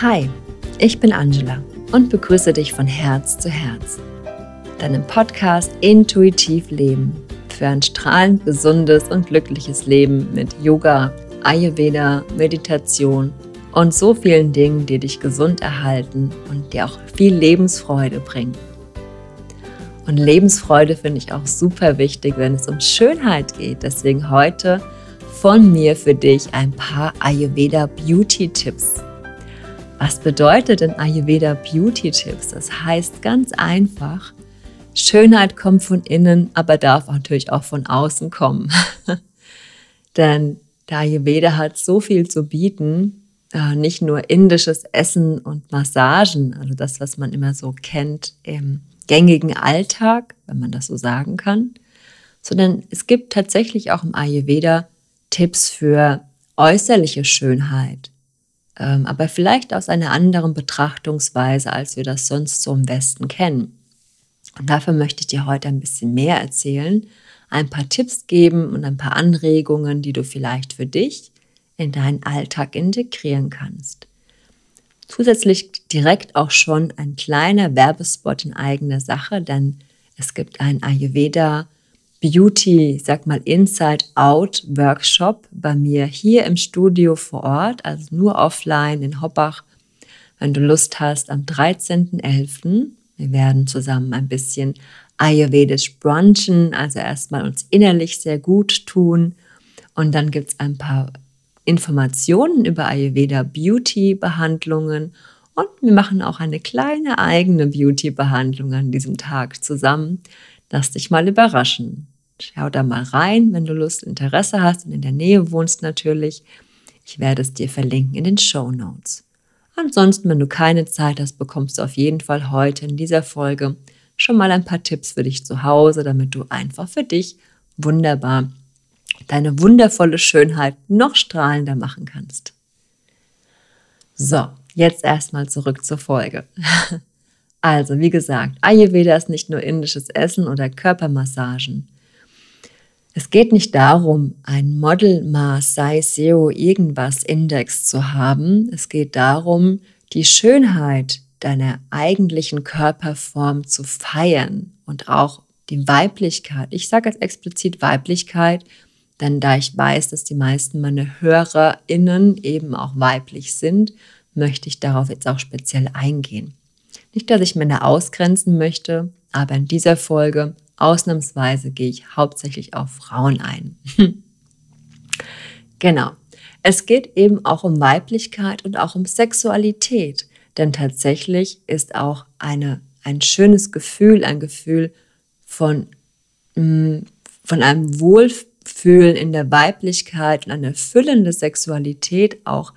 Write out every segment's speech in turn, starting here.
Hi, ich bin Angela und begrüße dich von Herz zu Herz. Deinem Podcast Intuitiv Leben für ein strahlend gesundes und glückliches Leben mit Yoga, Ayurveda, Meditation und so vielen Dingen, die dich gesund erhalten und dir auch viel Lebensfreude bringen. Und Lebensfreude finde ich auch super wichtig, wenn es um Schönheit geht. Deswegen heute von mir für dich ein paar Ayurveda Beauty Tipps. Was bedeutet denn Ayurveda Beauty Tipps? Das heißt ganz einfach, Schönheit kommt von innen, aber darf natürlich auch von außen kommen. Denn der Ayurveda hat so viel zu bieten, äh, nicht nur indisches Essen und Massagen, also das, was man immer so kennt im gängigen Alltag, wenn man das so sagen kann, sondern es gibt tatsächlich auch im Ayurveda Tipps für äußerliche Schönheit, aber vielleicht aus einer anderen Betrachtungsweise, als wir das sonst so im Westen kennen. Und dafür möchte ich dir heute ein bisschen mehr erzählen, ein paar Tipps geben und ein paar Anregungen, die du vielleicht für dich in deinen Alltag integrieren kannst. Zusätzlich direkt auch schon ein kleiner Werbespot in eigener Sache, denn es gibt ein Ayurveda Beauty, sag mal Inside Out Workshop bei mir hier im Studio vor Ort, also nur offline in Hoppach. Wenn du Lust hast, am 13.11. Wir werden zusammen ein bisschen ayurvedisch brunchen, also erstmal uns innerlich sehr gut tun. Und dann gibt es ein paar Informationen über Ayurveda Beauty Behandlungen und wir machen auch eine kleine eigene Beauty Behandlung an diesem Tag zusammen. Lass dich mal überraschen. Schau da mal rein, wenn du Lust, Interesse hast und in der Nähe wohnst natürlich. Ich werde es dir verlinken in den Show Notes. Ansonsten, wenn du keine Zeit hast, bekommst du auf jeden Fall heute in dieser Folge schon mal ein paar Tipps für dich zu Hause, damit du einfach für dich wunderbar deine wundervolle Schönheit noch strahlender machen kannst. So, jetzt erstmal zurück zur Folge. Also, wie gesagt, Ayurveda ist nicht nur indisches Essen oder Körpermassagen. Es geht nicht darum, ein Modelmaß Size Zero irgendwas Index zu haben. Es geht darum, die Schönheit deiner eigentlichen Körperform zu feiern und auch die Weiblichkeit. Ich sage jetzt explizit Weiblichkeit, denn da ich weiß, dass die meisten meiner HörerInnen eben auch weiblich sind, möchte ich darauf jetzt auch speziell eingehen. Nicht, dass ich Männer ausgrenzen möchte, aber in dieser Folge ausnahmsweise gehe ich hauptsächlich auf Frauen ein. genau. Es geht eben auch um Weiblichkeit und auch um Sexualität, denn tatsächlich ist auch eine, ein schönes Gefühl, ein Gefühl von, mm, von einem Wohlfühlen in der Weiblichkeit und eine füllende Sexualität auch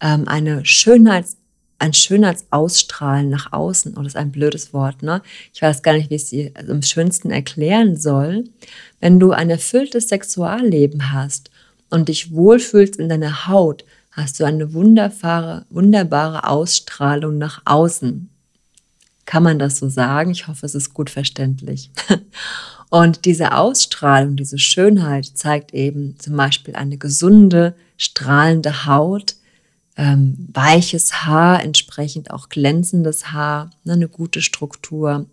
ähm, eine Schönheits- ein Schönheitsausstrahlen nach außen. Oh, das ist ein blödes Wort, ne? Ich weiß gar nicht, wie ich es dir am schönsten erklären soll. Wenn du ein erfülltes Sexualleben hast und dich wohlfühlst in deiner Haut, hast du eine wunderbare, wunderbare Ausstrahlung nach außen. Kann man das so sagen? Ich hoffe, es ist gut verständlich. Und diese Ausstrahlung, diese Schönheit zeigt eben zum Beispiel eine gesunde, strahlende Haut, ähm, weiches Haar, entsprechend auch glänzendes Haar, ne, eine gute Struktur.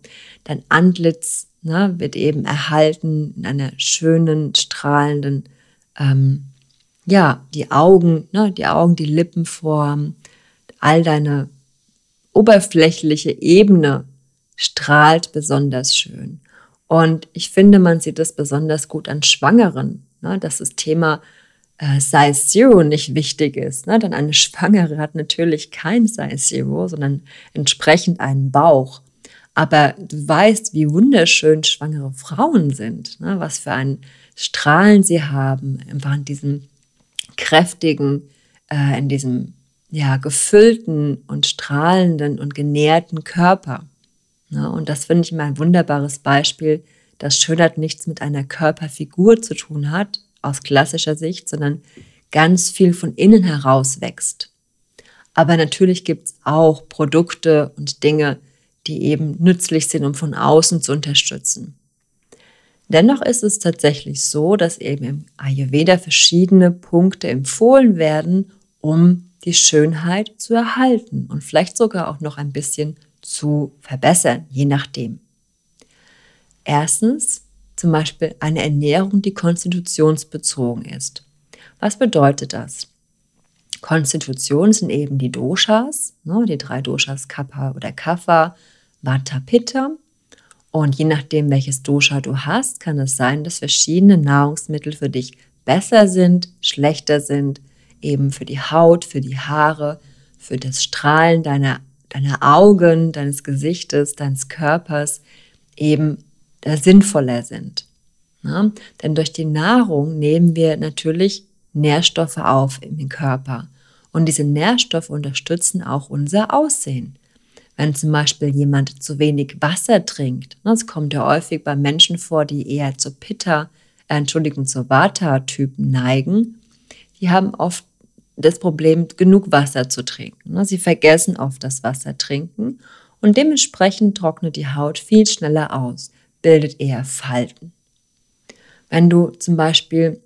Dein Antlitz ne, wird eben erhalten in einer schönen, strahlenden, ähm, ja, die Augen, ne, die Augen, die Lippenform, all deine oberflächliche Ebene strahlt besonders schön. Und ich finde, man sieht das besonders gut an Schwangeren. Ne, das Thema äh, Size Zero nicht wichtig ist, ne? denn eine Schwangere hat natürlich kein Size Zero, sondern entsprechend einen Bauch. Aber du weißt, wie wunderschön schwangere Frauen sind, ne? was für ein Strahlen sie haben, einfach in diesem kräftigen, äh, in diesem ja, gefüllten und strahlenden und genährten Körper. Ne? Und das finde ich immer ein wunderbares Beispiel, dass Schönheit nichts mit einer Körperfigur zu tun hat, aus klassischer Sicht, sondern ganz viel von innen heraus wächst. Aber natürlich gibt es auch Produkte und Dinge, die eben nützlich sind, um von außen zu unterstützen. Dennoch ist es tatsächlich so, dass eben im Ayurveda verschiedene Punkte empfohlen werden, um die Schönheit zu erhalten und vielleicht sogar auch noch ein bisschen zu verbessern, je nachdem. Erstens zum Beispiel eine Ernährung, die konstitutionsbezogen ist. Was bedeutet das? Konstitution sind eben die Doshas, ne, die drei Doshas Kapha oder Kapha, Vata, Pitta. Und je nachdem, welches Dosha du hast, kann es sein, dass verschiedene Nahrungsmittel für dich besser sind, schlechter sind, eben für die Haut, für die Haare, für das Strahlen deiner, deiner Augen, deines Gesichtes, deines Körpers eben sinnvoller sind. Ja? Denn durch die Nahrung nehmen wir natürlich Nährstoffe auf im Körper. Und diese Nährstoffe unterstützen auch unser Aussehen. Wenn zum Beispiel jemand zu wenig Wasser trinkt, das kommt ja häufig bei Menschen vor, die eher zur Pitta, äh, Entschuldigung, zur Vata-Typen neigen, die haben oft das Problem, genug Wasser zu trinken. Sie vergessen oft das Wasser trinken und dementsprechend trocknet die Haut viel schneller aus, bildet eher Falten. Wenn du zum Beispiel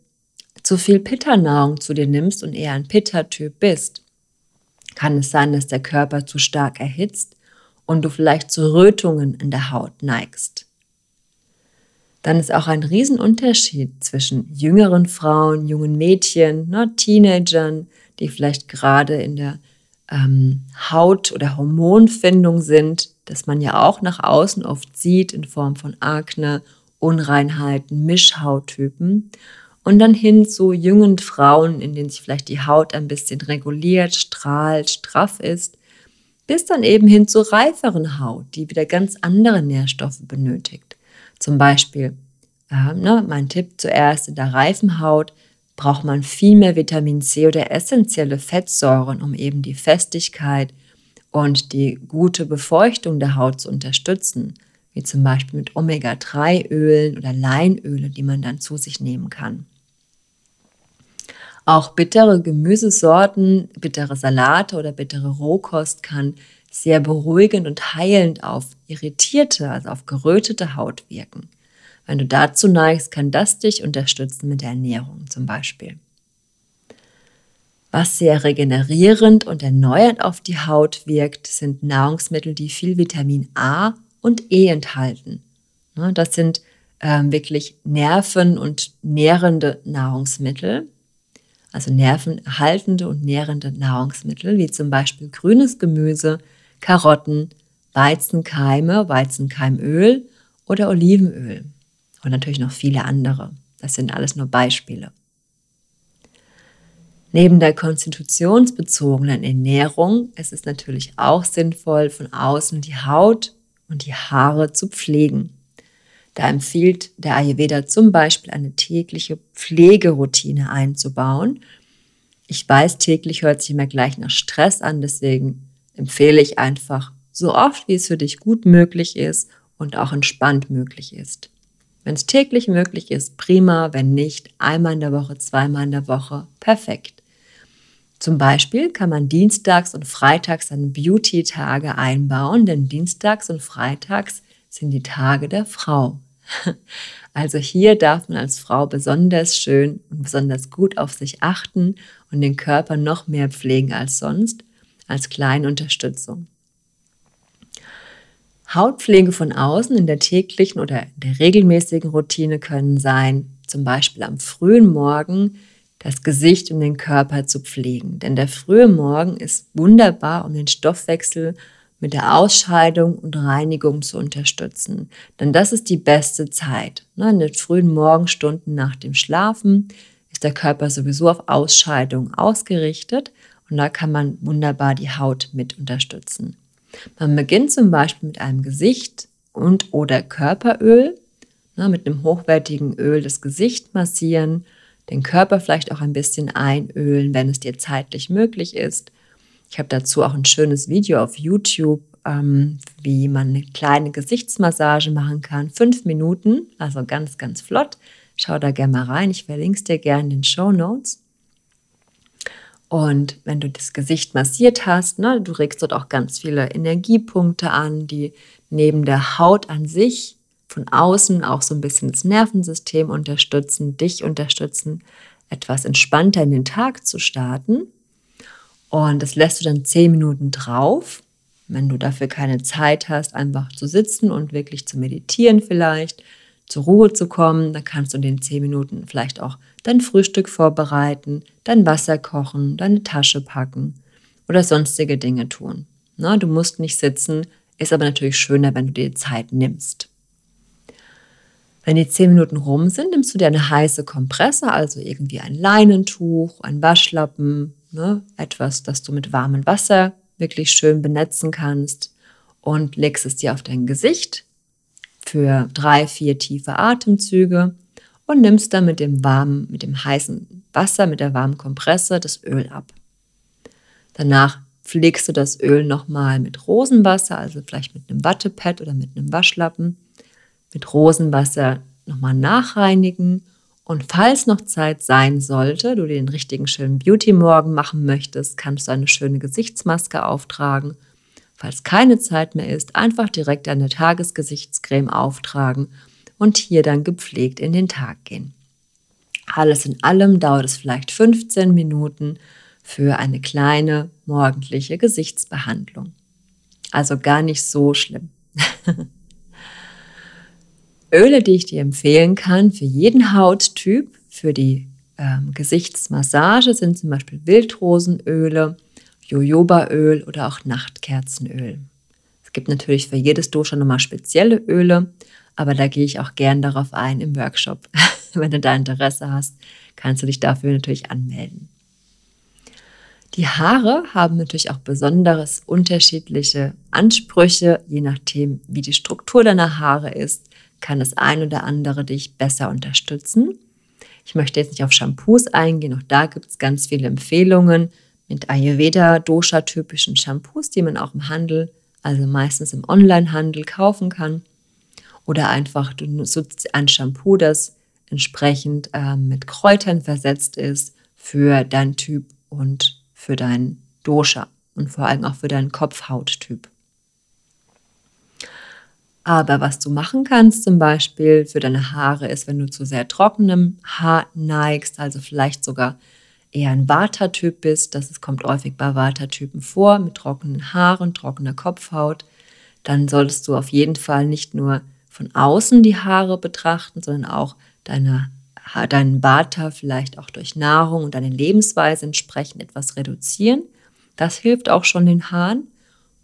zu viel Pitta-Nahrung zu dir nimmst und eher ein Pitta-Typ bist, kann es sein, dass der Körper zu stark erhitzt und du vielleicht zu Rötungen in der Haut neigst. Dann ist auch ein Riesenunterschied zwischen jüngeren Frauen, jungen Mädchen, ne, Teenagern, die vielleicht gerade in der ähm, Haut- oder Hormonfindung sind, dass man ja auch nach außen oft sieht in Form von Akne, Unreinheiten, Mischhauttypen und dann hin zu jungen Frauen, in denen sich vielleicht die Haut ein bisschen reguliert, strahlt, straff ist, bis dann eben hin zu reiferen Haut, die wieder ganz andere Nährstoffe benötigt. Zum Beispiel, äh, ne, mein Tipp zuerst, in der reifen Haut braucht man viel mehr Vitamin C oder essentielle Fettsäuren, um eben die Festigkeit und die gute Befeuchtung der Haut zu unterstützen, wie zum Beispiel mit Omega-3-Ölen oder Leinöle, die man dann zu sich nehmen kann. Auch bittere Gemüsesorten, bittere Salate oder bittere Rohkost kann sehr beruhigend und heilend auf irritierte, also auf gerötete Haut wirken. Wenn du dazu neigst, kann das dich unterstützen mit der Ernährung zum Beispiel. Was sehr regenerierend und erneuernd auf die Haut wirkt, sind Nahrungsmittel, die viel Vitamin A und E enthalten. Ne, das sind ähm, wirklich nerven- und nährende Nahrungsmittel, also nervenerhaltende und nährende Nahrungsmittel, wie zum Beispiel grünes Gemüse, Karotten, Weizenkeime, Weizenkeimöl oder Olivenöl und natürlich noch viele andere. Das sind alles nur Beispiele. Neben der konstitutionsbezogenen Ernährung ist es natürlich auch sinnvoll, von außen die Haut und die Haare zu pflegen. Da empfiehlt der Ayurveda zum Beispiel eine tägliche Pflegeroutine einzubauen. Ich weiß, täglich hört sich immer gleich nach Stress an, deswegen empfehle ich einfach so oft, wie es für dich gut möglich ist und auch entspannt möglich ist. Wenn es täglich möglich ist, prima, wenn nicht, einmal in der Woche, zweimal in der Woche, perfekt. Zum Beispiel kann man dienstags und freitags dann Beauty-Tage einbauen, denn dienstags und freitags sind die Tage der Frau. Also hier darf man als Frau besonders schön und besonders gut auf sich achten und den Körper noch mehr pflegen als sonst, als kleine Unterstützung. Hautpflege von außen in der täglichen oder der regelmäßigen Routine können sein, zum Beispiel am frühen Morgen das Gesicht und den Körper zu pflegen. Denn der frühe Morgen ist wunderbar, um den Stoffwechsel mit der Ausscheidung und Reinigung zu unterstützen. Denn das ist die beste Zeit. Ne, in den frühen Morgenstunden nach dem Schlafen ist der Körper sowieso auf Ausscheidung ausgerichtet und da kann man wunderbar die Haut mit unterstützen. Man beginnt zum Beispiel mit einem Gesicht und oder Körperöl, ne, mit einem hochwertigen Öl das Gesicht massieren, den Körper vielleicht auch ein bisschen einölen, wenn es dir zeitlich möglich ist ich habe dazu auch ein schönes Video auf YouTube, ähm, wie man eine kleine Gesichtsmassage machen kann. Fünf Minuten, also ganz, ganz flott. Schau da gerne mal rein. Ich verlinke es dir gerne in den Show Notes. Und wenn du das Gesicht massiert hast, ne, du regst dort auch ganz viele Energiepunkte an, die neben der Haut an sich von außen auch so ein bisschen das Nervensystem unterstützen, dich unterstützen, etwas entspannter in den Tag zu starten. Und das lässt du dann zehn Minuten drauf. Wenn du dafür keine Zeit hast, einfach zu sitzen und wirklich zu meditieren vielleicht, zur Ruhe zu kommen, dann kannst du in den zehn Minuten vielleicht auch dein Frühstück vorbereiten, dein Wasser kochen, deine Tasche packen oder sonstige Dinge tun. Na, du musst nicht sitzen, ist aber natürlich schöner, wenn du dir Zeit nimmst. Wenn die zehn Minuten rum sind, nimmst du dir eine heiße Kompresse, also irgendwie ein Leinentuch, ein Waschlappen, ne, etwas, das du mit warmem Wasser wirklich schön benetzen kannst und legst es dir auf dein Gesicht für drei, vier tiefe Atemzüge und nimmst dann mit dem warmen, mit dem heißen Wasser, mit der warmen Kompresse das Öl ab. Danach pflegst du das Öl nochmal mit Rosenwasser, also vielleicht mit einem Wattepad oder mit einem Waschlappen mit Rosenwasser nochmal nachreinigen. Und falls noch Zeit sein sollte, du den richtigen schönen Beauty-Morgen machen möchtest, kannst du eine schöne Gesichtsmaske auftragen. Falls keine Zeit mehr ist, einfach direkt eine Tagesgesichtscreme auftragen und hier dann gepflegt in den Tag gehen. Alles in allem dauert es vielleicht 15 Minuten für eine kleine morgendliche Gesichtsbehandlung. Also gar nicht so schlimm. Öle, die ich dir empfehlen kann für jeden Hauttyp, für die ähm, Gesichtsmassage sind zum Beispiel Wildrosenöle, Jojobaöl oder auch Nachtkerzenöl. Es gibt natürlich für jedes Dosha nochmal spezielle Öle, aber da gehe ich auch gern darauf ein im Workshop. Wenn du da Interesse hast, kannst du dich dafür natürlich anmelden. Die Haare haben natürlich auch besonderes unterschiedliche Ansprüche, je nachdem, wie die Struktur deiner Haare ist kann das ein oder andere dich besser unterstützen. Ich möchte jetzt nicht auf Shampoos eingehen, auch da gibt es ganz viele Empfehlungen mit Ayurveda-Dosha-typischen Shampoos, die man auch im Handel, also meistens im Online-Handel kaufen kann. Oder einfach du nutzt ein Shampoo, das entsprechend äh, mit Kräutern versetzt ist für deinen Typ und für dein Dosha und vor allem auch für deinen Kopfhauttyp. Aber was du machen kannst zum Beispiel für deine Haare ist, wenn du zu sehr trockenem Haar neigst, also vielleicht sogar eher ein Vata-Typ bist, das kommt häufig bei Vata-Typen vor, mit trockenen Haaren, trockener Kopfhaut, dann solltest du auf jeden Fall nicht nur von außen die Haare betrachten, sondern auch deine, deinen Vata vielleicht auch durch Nahrung und deine Lebensweise entsprechend etwas reduzieren. Das hilft auch schon den Haaren.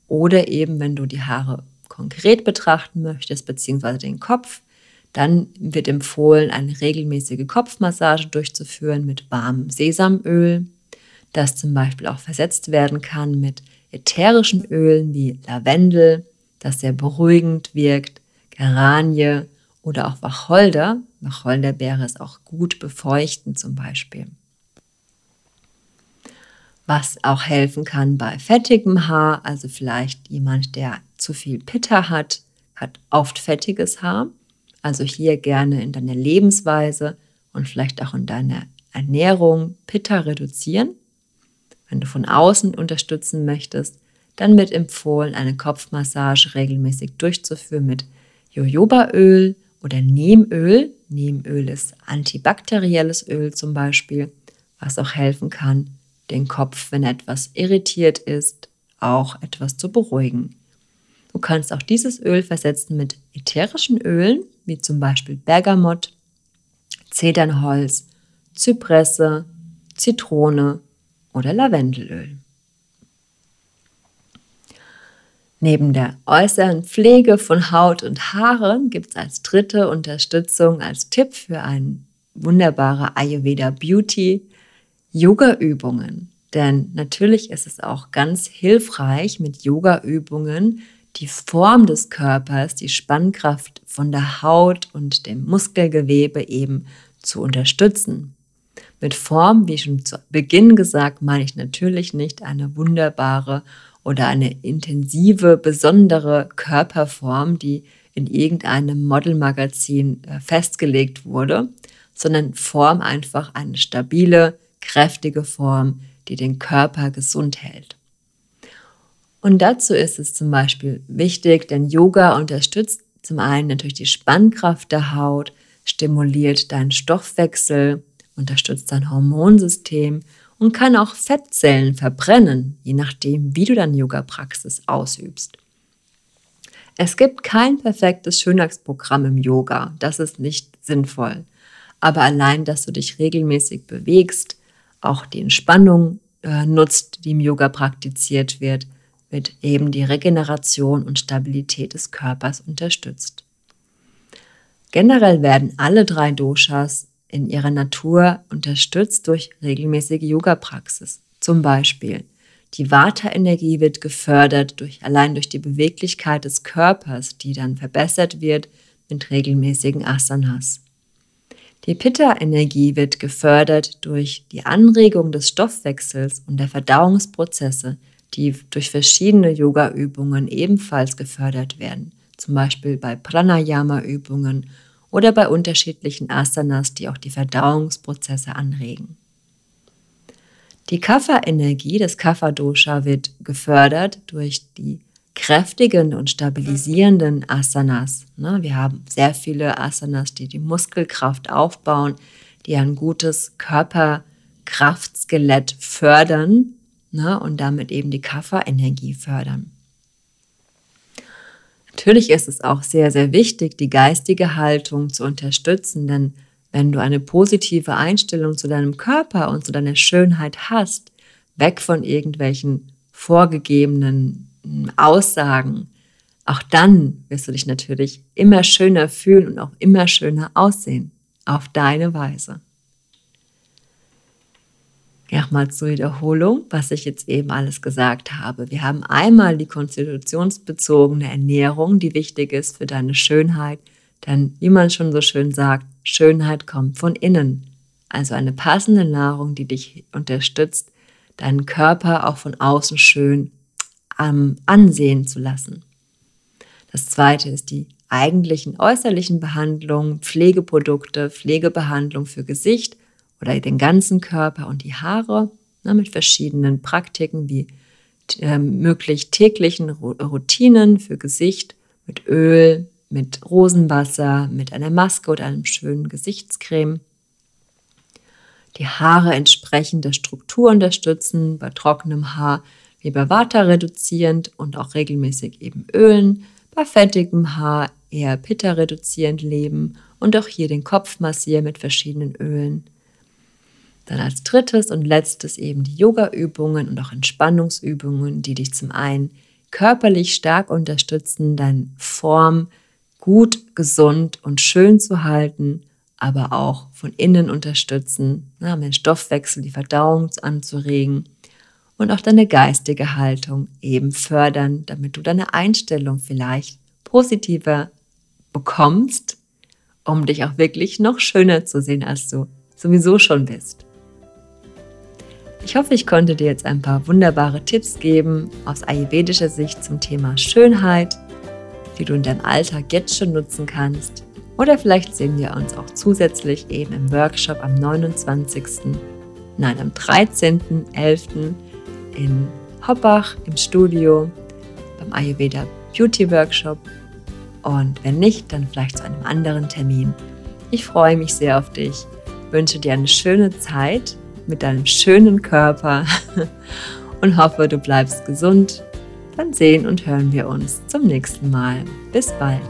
Oder eben, wenn du die Haare konkret betrachten möchtest, beziehungsweise den Kopf, dann wird empfohlen, eine regelmäßige Kopfmassage durchzuführen mit warmem Sesamöl, das zum Beispiel auch versetzt werden kann mit ätherischen Ölen wie Lavendel, das sehr beruhigend wirkt, Geranie oder auch Wacholder. Wacholderbeere ist auch gut befeuchtend zum Beispiel. Was auch helfen kann bei fettigem Haar, also vielleicht jemand, der zu viel Pitta hat, hat oft fettiges Haar. Also hier gerne in deiner Lebensweise und vielleicht auch in deiner Ernährung Pitta reduzieren. Wenn du von außen unterstützen möchtest, dann wird empfohlen, eine Kopfmassage regelmäßig durchzuführen mit Jojobaöl oder Neemöl. Neemöl ist antibakterielles Öl zum Beispiel, was auch helfen kann, den Kopf, wenn etwas irritiert ist, auch etwas zu beruhigen. Du kannst auch dieses Öl versetzen mit ätherischen Ölen, wie zum Beispiel Bergamott, Zedernholz, Zypresse, Zitrone oder Lavendelöl. Neben der äußeren Pflege von Haut und Haaren gibt es als dritte Unterstützung, als Tipp für eine wunderbare Ayurveda Beauty Yoga-Übungen. Denn natürlich ist es auch ganz hilfreich, mit Yoga-Übungen die Form des Körpers, die Spannkraft von der Haut und dem Muskelgewebe eben zu unterstützen. Mit Form, wie schon zu Beginn gesagt, meine ich natürlich nicht eine wunderbare oder eine intensive, besondere Körperform, die in irgendeinem Modelmagazin äh, festgelegt wurde, sondern Form einfach eine stabile, kräftige Form, die den Körper gesund hält. Und dazu ist es zum Beispiel wichtig, denn Yoga unterstützt zum einen natürlich die Spannkraft der Haut, stimuliert deinen Stoffwechsel, unterstützt dein Hormonsystem und kann auch Fettzellen verbrennen, je nachdem, wie du deine Yoga-Praxis ausübst. Es gibt kein perfektes Schönheitsprogramm im Yoga, das ist nicht sinnvoll. Aber allein, dass du dich regelmäßig bewegst, auch die Entspannung äh, nutzt, die im Yoga praktiziert wird, wird eben die Regeneration und Stabilität des Körpers unterstützt. Generell werden alle drei Doshas in ihrer Natur unterstützt durch regelmäßige Yoga-Praxis. Zum Beispiel die Vata-Energie wird gefördert durch, allein durch die Beweglichkeit des Körpers, die dann verbessert wird mit regelmäßigen Asanas. Die Pitta-Energie wird gefördert durch die Anregung des Stoffwechsels und der Verdauungsprozesse, die durch verschiedene Yoga-Übungen ebenfalls gefördert werden, zum Beispiel bei Pranayama-Übungen oder bei unterschiedlichen Asanas, die auch die Verdauungsprozesse anregen. Die Kapha-Energie des Kapha-Dosha wird gefördert durch die kräftigenden und stabilisierenden Asanas. Ne, wir haben sehr viele Asanas, die die Muskelkraft aufbauen, die ein gutes Körperkraftskelett fördern ne, und damit eben die Kapha-Energie fördern. Natürlich ist es auch sehr, sehr wichtig, die geistige Haltung zu unterstützen, denn wenn du eine positive Einstellung zu deinem Körper und zu deiner Schönheit hast, weg von irgendwelchen vorgegebenen hm, Aussagen, auch dann wirst du dich natürlich immer schöner fühlen und auch immer schöner aussehen, auf deine Weise. Nochmal zur Wiederholung, was ich jetzt eben alles gesagt habe. Wir haben einmal die konstitutionsbezogene Ernährung, die wichtig ist für deine Schönheit. Denn, wie man schon so schön sagt, Schönheit kommt von innen. Also eine passende Nahrung, die dich unterstützt, deinen Körper auch von außen schön ähm, ansehen zu lassen. Das zweite ist die eigentlichen äußerlichen Behandlungen, Pflegeprodukte, Pflegebehandlung für Gesicht oder den ganzen Körper und die Haare ne, mit verschiedenen Praktiken wie äh, möglich täglichen Routinen für Gesicht mit Öl, mit Rosenwasser, mit einer Maske oder einem schönen Gesichtscreme. Die Haare entsprechend der Struktur unterstützen, bei trockenem Haar wie bei Vata reduzierend und auch regelmäßig eben ölen, bei fettigem Haar eher Pitta reduzierend leben und auch hier den Kopf massieren mit verschiedenen Ölen. Dann als drittes und letztes eben die Yoga-Übungen und auch Entspannungsübungen, die dich zum einen körperlich stark unterstützen, deine Form gut, gesund und schön zu halten, aber auch von innen unterstützen, na, den Stoffwechsel, die Verdauung anzuregen und auch deine geistige Haltung eben fördern, damit du deine Einstellung vielleicht positiver bekommst, um dich auch wirklich noch schöner zu sehen, als du sowieso schon bist. Ich hoffe, ich konnte dir jetzt ein paar wunderbare Tipps geben aus ayurvedischer Sicht zum Thema Schönheit, die du in deinem Alltag jetzt schon nutzen kannst. Oder vielleicht sehen wir uns auch zusätzlich eben im Workshop am 29. Nein, am 13.11. in Hoppach im Studio beim Ayurveda Beauty Workshop. Und wenn nicht, dann vielleicht zu einem anderen Termin. Ich freue mich sehr auf dich, wünsche dir eine schöne Zeit mit deinem schönen Körper und hoffe, du bleibst gesund. Dann sehen und hören wir uns zum nächsten Mal. Bis bald.